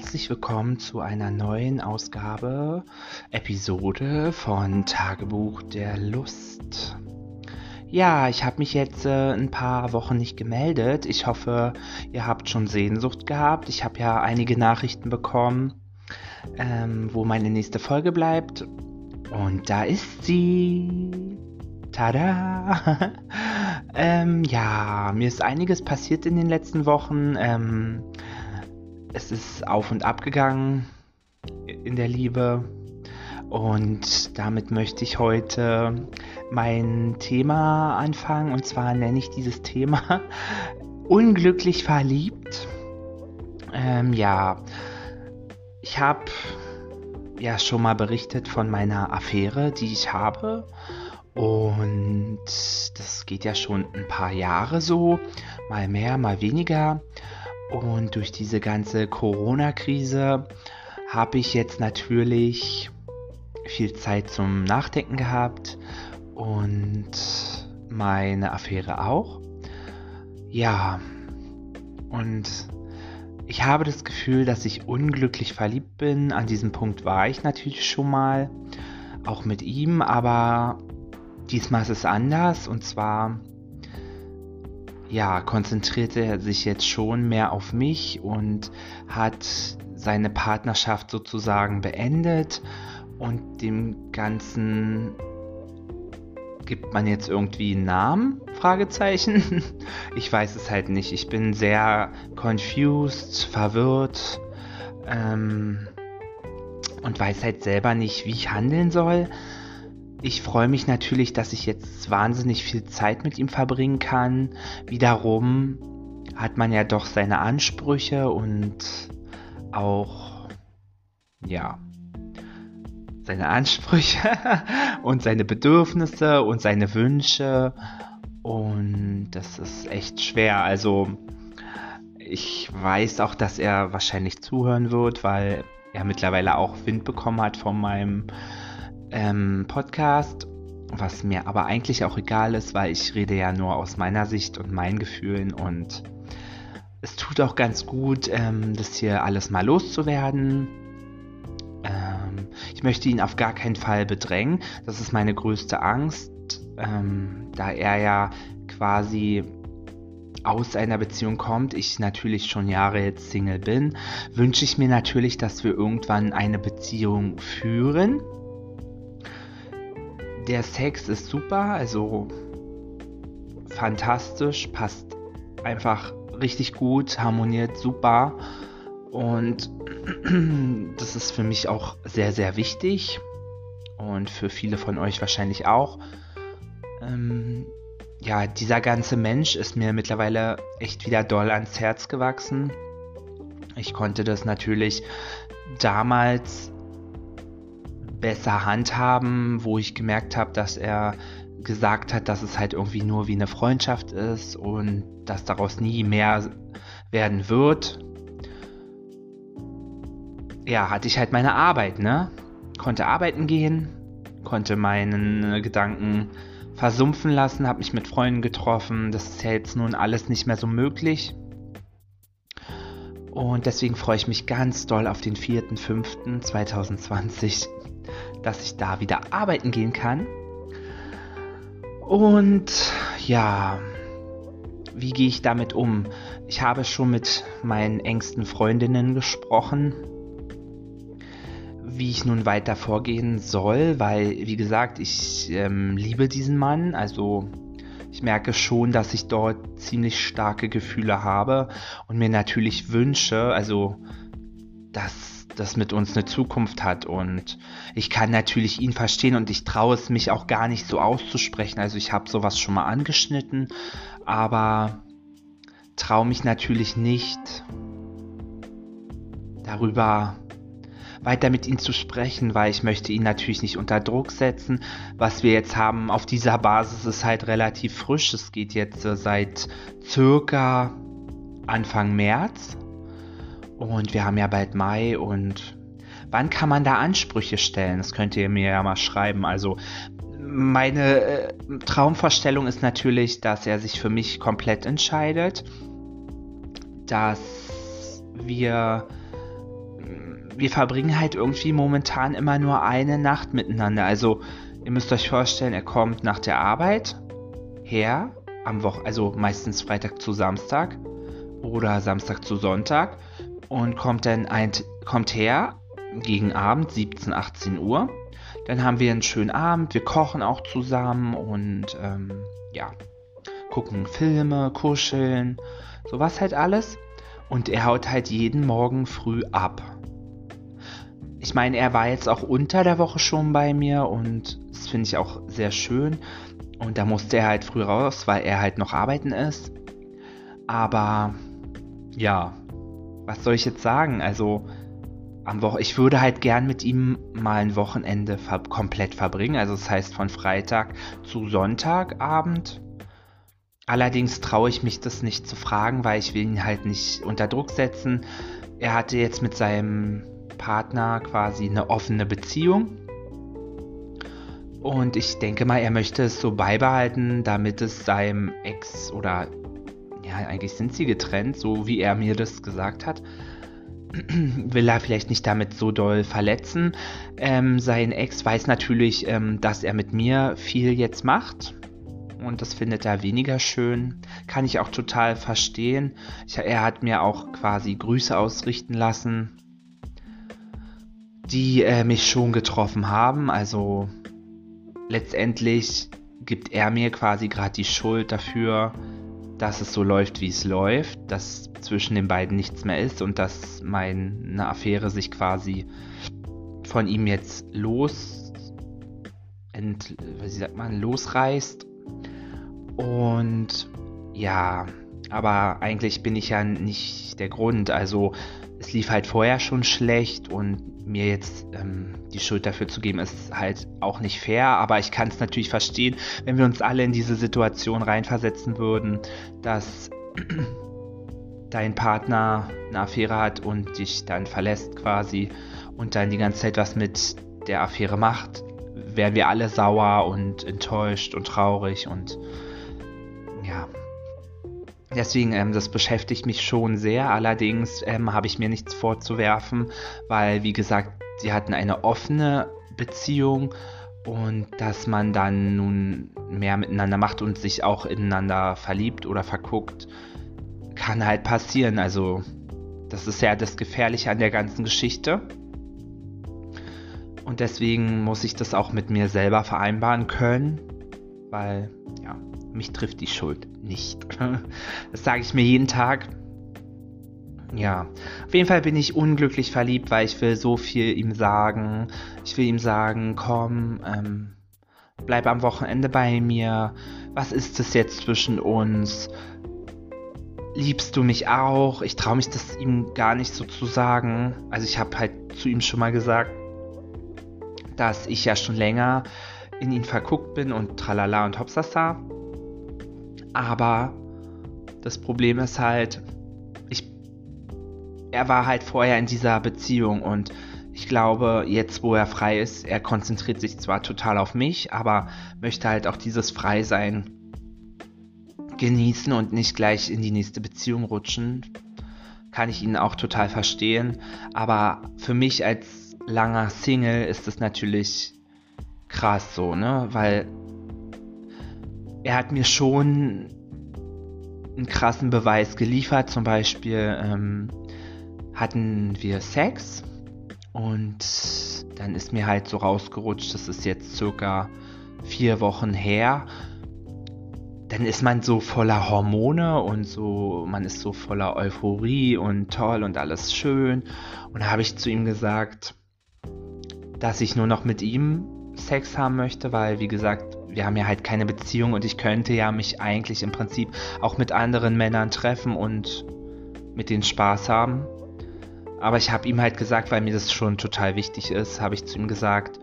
herzlich willkommen zu einer neuen Ausgabe, Episode von Tagebuch der Lust. Ja, ich habe mich jetzt äh, ein paar Wochen nicht gemeldet. Ich hoffe, ihr habt schon Sehnsucht gehabt. Ich habe ja einige Nachrichten bekommen, ähm, wo meine nächste Folge bleibt. Und da ist sie. Tada! ähm, ja, mir ist einiges passiert in den letzten Wochen. Ähm, es ist auf und ab gegangen in der Liebe. Und damit möchte ich heute mein Thema anfangen. Und zwar nenne ich dieses Thema Unglücklich verliebt. Ähm, ja, ich habe ja schon mal berichtet von meiner Affäre, die ich habe. Und das geht ja schon ein paar Jahre so, mal mehr, mal weniger. Und durch diese ganze Corona-Krise habe ich jetzt natürlich viel Zeit zum Nachdenken gehabt und meine Affäre auch. Ja, und ich habe das Gefühl, dass ich unglücklich verliebt bin. An diesem Punkt war ich natürlich schon mal, auch mit ihm, aber diesmal ist es anders und zwar ja, konzentrierte er sich jetzt schon mehr auf mich und hat seine Partnerschaft sozusagen beendet und dem Ganzen gibt man jetzt irgendwie einen Namen? Fragezeichen. Ich weiß es halt nicht. Ich bin sehr confused, verwirrt ähm, und weiß halt selber nicht, wie ich handeln soll ich freue mich natürlich, dass ich jetzt wahnsinnig viel Zeit mit ihm verbringen kann. Wiederum hat man ja doch seine Ansprüche und auch, ja, seine Ansprüche und seine Bedürfnisse und seine Wünsche. Und das ist echt schwer. Also, ich weiß auch, dass er wahrscheinlich zuhören wird, weil er mittlerweile auch Wind bekommen hat von meinem ähm, Podcast, was mir aber eigentlich auch egal ist, weil ich rede ja nur aus meiner Sicht und meinen Gefühlen und es tut auch ganz gut, ähm, das hier alles mal loszuwerden. Ähm, ich möchte ihn auf gar keinen Fall bedrängen. Das ist meine größte Angst, ähm, da er ja quasi aus einer Beziehung kommt, ich natürlich schon Jahre jetzt Single bin, wünsche ich mir natürlich, dass wir irgendwann eine Beziehung führen der Sex ist super, also fantastisch, passt einfach richtig gut, harmoniert super. Und das ist für mich auch sehr, sehr wichtig. Und für viele von euch wahrscheinlich auch. Ähm, ja, dieser ganze Mensch ist mir mittlerweile echt wieder doll ans Herz gewachsen. Ich konnte das natürlich damals besser handhaben, wo ich gemerkt habe, dass er gesagt hat, dass es halt irgendwie nur wie eine Freundschaft ist und dass daraus nie mehr werden wird. Ja, hatte ich halt meine Arbeit, ne? Konnte arbeiten gehen, konnte meinen Gedanken versumpfen lassen, habe mich mit Freunden getroffen. Das ist ja jetzt nun alles nicht mehr so möglich. Und deswegen freue ich mich ganz doll auf den 4.5.2020 dass ich da wieder arbeiten gehen kann. Und ja, wie gehe ich damit um? Ich habe schon mit meinen engsten Freundinnen gesprochen, wie ich nun weiter vorgehen soll, weil, wie gesagt, ich ähm, liebe diesen Mann. Also ich merke schon, dass ich dort ziemlich starke Gefühle habe und mir natürlich wünsche, also dass das mit uns eine Zukunft hat. Und ich kann natürlich ihn verstehen und ich traue es mich auch gar nicht so auszusprechen. Also ich habe sowas schon mal angeschnitten, aber traue mich natürlich nicht darüber weiter mit ihm zu sprechen, weil ich möchte ihn natürlich nicht unter Druck setzen. Was wir jetzt haben auf dieser Basis ist halt relativ frisch. Es geht jetzt äh, seit circa Anfang März. Und wir haben ja bald Mai und wann kann man da Ansprüche stellen? Das könnt ihr mir ja mal schreiben. Also meine äh, Traumvorstellung ist natürlich, dass er sich für mich komplett entscheidet, dass wir wir verbringen halt irgendwie momentan immer nur eine Nacht miteinander. Also ihr müsst euch vorstellen, er kommt nach der Arbeit her, am Wochen, also meistens Freitag zu Samstag oder Samstag zu Sonntag und kommt dann ein, kommt her gegen Abend 17, 18 Uhr. Dann haben wir einen schönen Abend, wir kochen auch zusammen und ähm, ja, gucken Filme, kuscheln, sowas halt alles. Und er haut halt jeden Morgen früh ab. Ich meine, er war jetzt auch unter der Woche schon bei mir und das finde ich auch sehr schön. Und da musste er halt früh raus, weil er halt noch arbeiten ist. Aber ja, was soll ich jetzt sagen? Also am Woche, ich würde halt gern mit ihm mal ein Wochenende ver komplett verbringen. Also das heißt von Freitag zu Sonntagabend. Allerdings traue ich mich das nicht zu fragen, weil ich will ihn halt nicht unter Druck setzen. Er hatte jetzt mit seinem Partner quasi eine offene Beziehung. Und ich denke mal, er möchte es so beibehalten, damit es seinem Ex oder ja, eigentlich sind sie getrennt, so wie er mir das gesagt hat. Will er vielleicht nicht damit so doll verletzen. Ähm, sein Ex weiß natürlich, ähm, dass er mit mir viel jetzt macht. Und das findet er weniger schön. Kann ich auch total verstehen. Ich, er hat mir auch quasi Grüße ausrichten lassen, die äh, mich schon getroffen haben. Also letztendlich gibt er mir quasi gerade die Schuld dafür, dass es so läuft, wie es läuft, dass zwischen den beiden nichts mehr ist und dass meine Affäre sich quasi von ihm jetzt los, ent, wie sagt man, losreißt. Und ja, aber eigentlich bin ich ja nicht der Grund. Also es lief halt vorher schon schlecht und mir jetzt ähm, die Schuld dafür zu geben, ist halt auch nicht fair, aber ich kann es natürlich verstehen, wenn wir uns alle in diese Situation reinversetzen würden, dass dein Partner eine Affäre hat und dich dann verlässt quasi und dann die ganze Zeit was mit der Affäre macht, wären wir alle sauer und enttäuscht und traurig und Deswegen, ähm, das beschäftigt mich schon sehr. Allerdings ähm, habe ich mir nichts vorzuwerfen, weil, wie gesagt, sie hatten eine offene Beziehung und dass man dann nun mehr miteinander macht und sich auch ineinander verliebt oder verguckt, kann halt passieren. Also, das ist ja das Gefährliche an der ganzen Geschichte. Und deswegen muss ich das auch mit mir selber vereinbaren können, weil, ja, mich trifft die Schuld nicht. Das sage ich mir jeden Tag. Ja, auf jeden Fall bin ich unglücklich verliebt, weil ich will so viel ihm sagen. Ich will ihm sagen, komm, ähm, bleib am Wochenende bei mir. Was ist es jetzt zwischen uns? Liebst du mich auch? Ich traue mich das ihm gar nicht so zu sagen. Also ich habe halt zu ihm schon mal gesagt, dass ich ja schon länger in ihn verguckt bin und tralala und hopsasa. Aber das Problem ist halt, ich, er war halt vorher in dieser Beziehung und ich glaube, jetzt wo er frei ist, er konzentriert sich zwar total auf mich, aber möchte halt auch dieses Freisein genießen und nicht gleich in die nächste Beziehung rutschen. Kann ich ihn auch total verstehen. Aber für mich als langer Single ist es natürlich krass so, ne? Weil er hat mir schon einen krassen Beweis geliefert. Zum Beispiel ähm, hatten wir Sex und dann ist mir halt so rausgerutscht, das ist jetzt circa vier Wochen her. Dann ist man so voller Hormone und so, man ist so voller Euphorie und toll und alles schön. Und da habe ich zu ihm gesagt, dass ich nur noch mit ihm Sex haben möchte, weil wie gesagt, wir haben ja halt keine Beziehung und ich könnte ja mich eigentlich im Prinzip auch mit anderen Männern treffen und mit denen Spaß haben. Aber ich habe ihm halt gesagt, weil mir das schon total wichtig ist, habe ich zu ihm gesagt,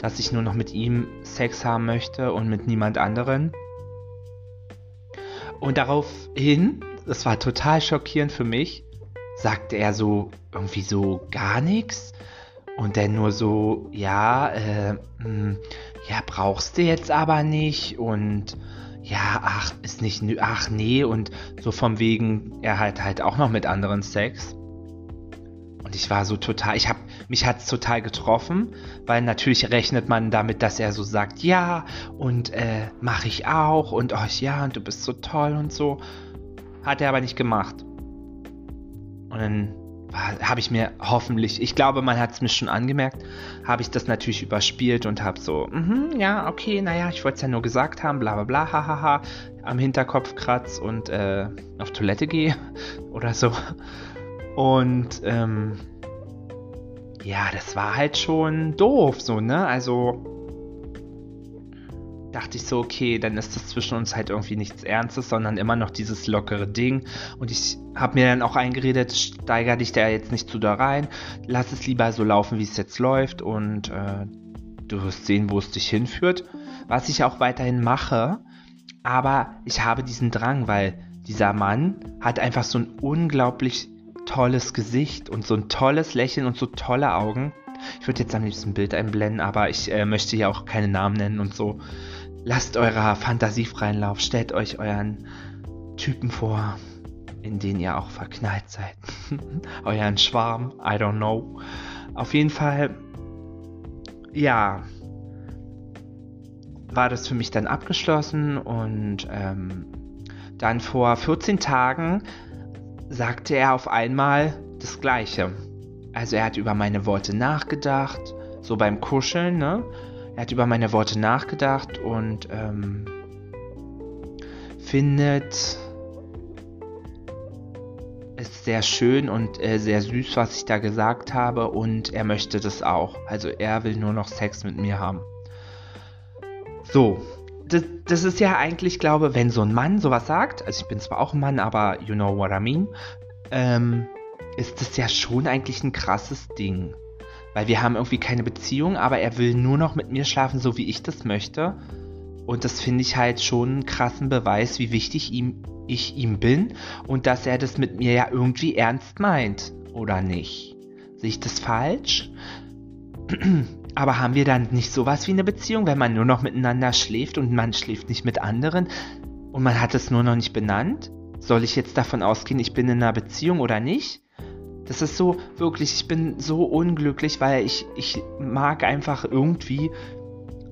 dass ich nur noch mit ihm Sex haben möchte und mit niemand anderen. Und daraufhin, das war total schockierend für mich, sagte er so irgendwie so gar nichts. Und dann nur so, ja, äh, mh, hm, ja, brauchst du jetzt aber nicht und ja, ach, ist nicht, ach nee und so vom wegen, er hat halt auch noch mit anderen Sex. Und ich war so total, ich habe mich hat es total getroffen, weil natürlich rechnet man damit, dass er so sagt, ja, und äh, mache ich auch und oh ja, und du bist so toll und so. Hat er aber nicht gemacht. Und dann habe ich mir hoffentlich, ich glaube, man hat es mir schon angemerkt, habe ich das natürlich überspielt und habe so, mm ja, okay, naja, ich wollte es ja nur gesagt haben, bla bla bla, hahaha, am Hinterkopf kratz und äh, auf Toilette gehe oder so. Und ähm, ja, das war halt schon doof, so, ne? Also dachte ich so, okay, dann ist das zwischen uns halt irgendwie nichts Ernstes, sondern immer noch dieses lockere Ding. Und ich habe mir dann auch eingeredet, steiger dich da jetzt nicht zu da rein, lass es lieber so laufen, wie es jetzt läuft und äh, du wirst sehen, wo es dich hinführt. Was ich auch weiterhin mache, aber ich habe diesen Drang, weil dieser Mann hat einfach so ein unglaublich tolles Gesicht und so ein tolles Lächeln und so tolle Augen. Ich würde jetzt am liebsten ein Bild einblenden, aber ich äh, möchte hier auch keine Namen nennen und so. Lasst eurer Fantasie freien Lauf. Stellt euch euren Typen vor, in den ihr auch verknallt seid. euren Schwarm, I don't know. Auf jeden Fall, ja, war das für mich dann abgeschlossen und ähm, dann vor 14 Tagen sagte er auf einmal das Gleiche. Also er hat über meine Worte nachgedacht, so beim Kuscheln, ne? Er hat über meine Worte nachgedacht und ähm, findet es sehr schön und äh, sehr süß, was ich da gesagt habe und er möchte das auch. Also er will nur noch Sex mit mir haben. So, das, das ist ja eigentlich, glaube wenn so ein Mann sowas sagt, also ich bin zwar auch ein Mann, aber you know what I mean, ähm, ist das ja schon eigentlich ein krasses Ding. Weil wir haben irgendwie keine Beziehung, aber er will nur noch mit mir schlafen, so wie ich das möchte. Und das finde ich halt schon einen krassen Beweis, wie wichtig ihm, ich ihm bin und dass er das mit mir ja irgendwie ernst meint, oder nicht? Sehe ich das falsch? Aber haben wir dann nicht sowas wie eine Beziehung, wenn man nur noch miteinander schläft und man schläft nicht mit anderen und man hat es nur noch nicht benannt? Soll ich jetzt davon ausgehen, ich bin in einer Beziehung oder nicht? Das ist so, wirklich, ich bin so unglücklich, weil ich, ich mag einfach irgendwie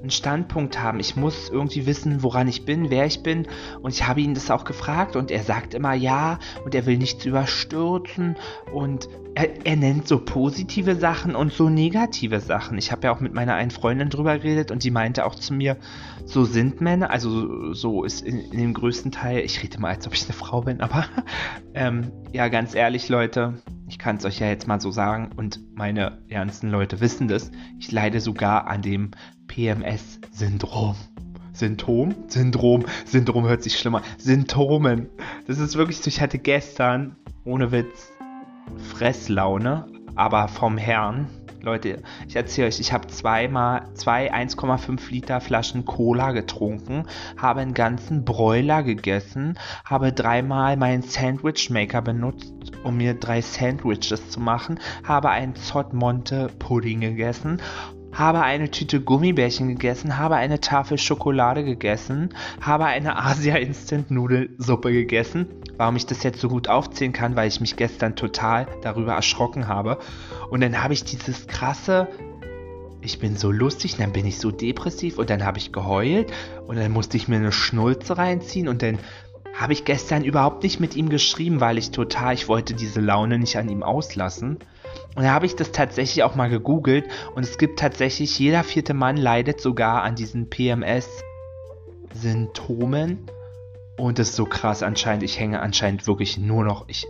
einen Standpunkt haben. Ich muss irgendwie wissen, woran ich bin, wer ich bin. Und ich habe ihn das auch gefragt und er sagt immer ja und er will nichts überstürzen und er, er nennt so positive Sachen und so negative Sachen. Ich habe ja auch mit meiner einen Freundin drüber geredet und die meinte auch zu mir, so sind Männer, also so ist in, in dem größten Teil, ich rede mal, als ob ich eine Frau bin, aber ähm, ja, ganz ehrlich, Leute, ich kann es euch ja jetzt mal so sagen und meine ernsten Leute wissen das, ich leide sogar an dem PMS-Syndrom. Symptom? Syndrom. Syndrom hört sich schlimmer. Symptomen. Das ist wirklich so, ich hatte gestern, ohne Witz, Fresslaune, aber vom Herrn. Leute, ich erzähle euch, ich habe zweimal zwei 1,5 Liter Flaschen Cola getrunken, habe einen ganzen Broiler gegessen, habe dreimal meinen Sandwichmaker benutzt, um mir drei Sandwiches zu machen, habe einen Zott Monte Pudding gegessen, habe eine Tüte Gummibärchen gegessen, habe eine Tafel Schokolade gegessen, habe eine Asia Instant Nudelsuppe gegessen. Warum ich das jetzt so gut aufzählen kann, weil ich mich gestern total darüber erschrocken habe. Und dann habe ich dieses krasse, ich bin so lustig, dann bin ich so depressiv und dann habe ich geheult und dann musste ich mir eine Schnulze reinziehen und dann habe ich gestern überhaupt nicht mit ihm geschrieben, weil ich total, ich wollte diese Laune nicht an ihm auslassen. Und da habe ich das tatsächlich auch mal gegoogelt und es gibt tatsächlich, jeder vierte Mann leidet sogar an diesen PMS-Symptomen. Und das ist so krass anscheinend. Ich hänge anscheinend wirklich nur noch. Ich,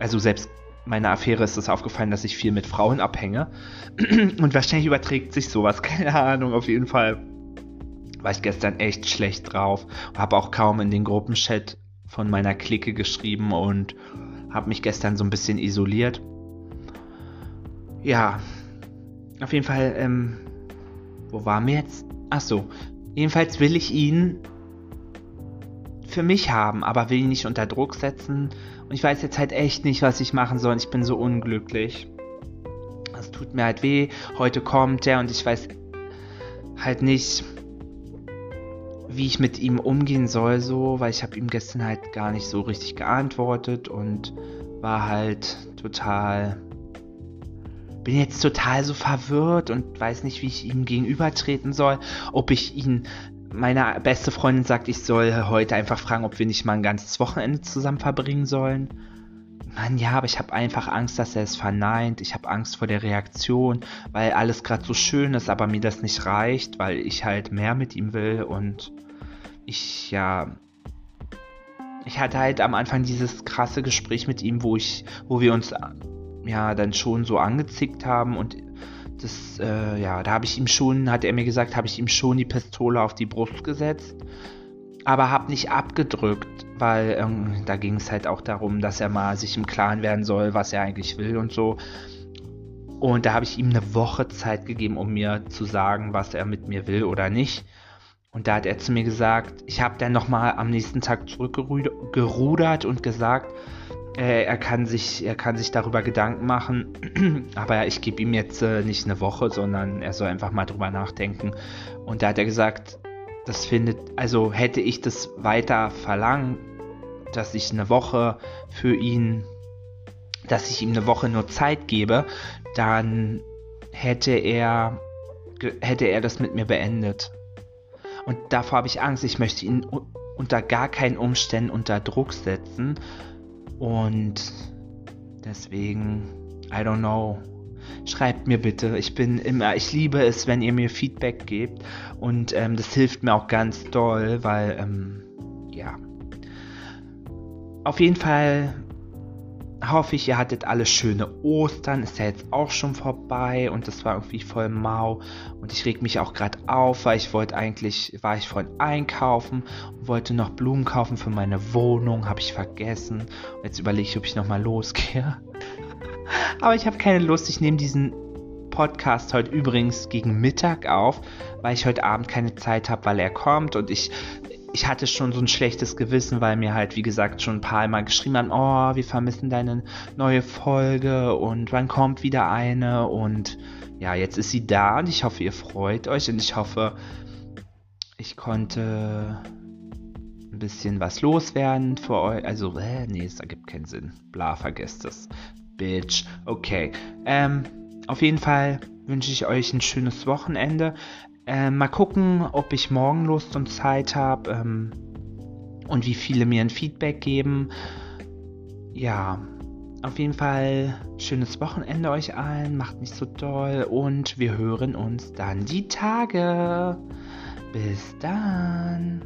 also selbst meiner Affäre ist es aufgefallen, dass ich viel mit Frauen abhänge. Und wahrscheinlich überträgt sich sowas. Keine Ahnung, auf jeden Fall war ich gestern echt schlecht drauf. Habe auch kaum in den Gruppenchat von meiner Clique geschrieben und habe mich gestern so ein bisschen isoliert. Ja, auf jeden Fall, ähm, wo waren wir jetzt? Ach so, jedenfalls will ich ihn für mich haben, aber will ihn nicht unter Druck setzen. Und ich weiß jetzt halt echt nicht, was ich machen soll. Ich bin so unglücklich. Es tut mir halt weh. Heute kommt er und ich weiß halt nicht, wie ich mit ihm umgehen soll, so, weil ich habe ihm gestern halt gar nicht so richtig geantwortet und war halt total bin jetzt total so verwirrt und weiß nicht, wie ich ihm gegenübertreten soll. Ob ich ihn, meine beste Freundin sagt, ich soll heute einfach fragen, ob wir nicht mal ein ganzes Wochenende zusammen verbringen sollen. Mann, ja, aber ich habe einfach Angst, dass er es verneint. Ich habe Angst vor der Reaktion, weil alles gerade so schön ist, aber mir das nicht reicht, weil ich halt mehr mit ihm will und ich ja ich hatte halt am Anfang dieses krasse Gespräch mit ihm, wo ich, wo wir uns ja dann schon so angezickt haben und das, äh, ja, da habe ich ihm schon, hat er mir gesagt, habe ich ihm schon die Pistole auf die Brust gesetzt, aber habe nicht abgedrückt, weil ähm, da ging es halt auch darum, dass er mal sich im Klaren werden soll, was er eigentlich will und so. Und da habe ich ihm eine Woche Zeit gegeben, um mir zu sagen, was er mit mir will oder nicht. Und da hat er zu mir gesagt, ich habe dann nochmal am nächsten Tag zurückgerudert und gesagt, äh, er, kann sich, er kann sich darüber Gedanken machen, aber ich gebe ihm jetzt äh, nicht eine Woche, sondern er soll einfach mal drüber nachdenken. Und da hat er gesagt, das findet, also hätte ich das weiter verlangt, dass ich eine Woche für ihn, dass ich ihm eine Woche nur Zeit gebe, dann hätte er, hätte er das mit mir beendet. Und davor habe ich Angst. Ich möchte ihn unter gar keinen Umständen unter Druck setzen. Und deswegen, I don't know. Schreibt mir bitte. Ich bin immer, ich liebe es, wenn ihr mir Feedback gebt. Und ähm, das hilft mir auch ganz doll, weil, ähm, ja. Auf jeden Fall hoffe ich, ihr hattet alle schöne Ostern. Ist ja jetzt auch schon vorbei und das war irgendwie voll mau. Und ich reg mich auch gerade auf, weil ich wollte eigentlich, war ich vorhin einkaufen und wollte noch Blumen kaufen für meine Wohnung. Habe ich vergessen. Und jetzt überlege ich, ob ich nochmal losgehe. Aber ich habe keine Lust. Ich nehme diesen Podcast heute übrigens gegen Mittag auf, weil ich heute Abend keine Zeit habe, weil er kommt und ich ich hatte schon so ein schlechtes Gewissen, weil mir halt, wie gesagt, schon ein paar Mal geschrieben haben, oh, wir vermissen deine neue Folge und wann kommt wieder eine und ja, jetzt ist sie da und ich hoffe, ihr freut euch und ich hoffe, ich konnte ein bisschen was loswerden für euch. Also, äh, nee, es ergibt keinen Sinn. Bla, vergesst es. Bitch. Okay. Ähm, auf jeden Fall wünsche ich euch ein schönes Wochenende. Äh, mal gucken, ob ich morgen Lust und Zeit habe ähm, und wie viele mir ein Feedback geben. Ja, auf jeden Fall schönes Wochenende euch allen, macht nicht so doll und wir hören uns dann die Tage. Bis dann.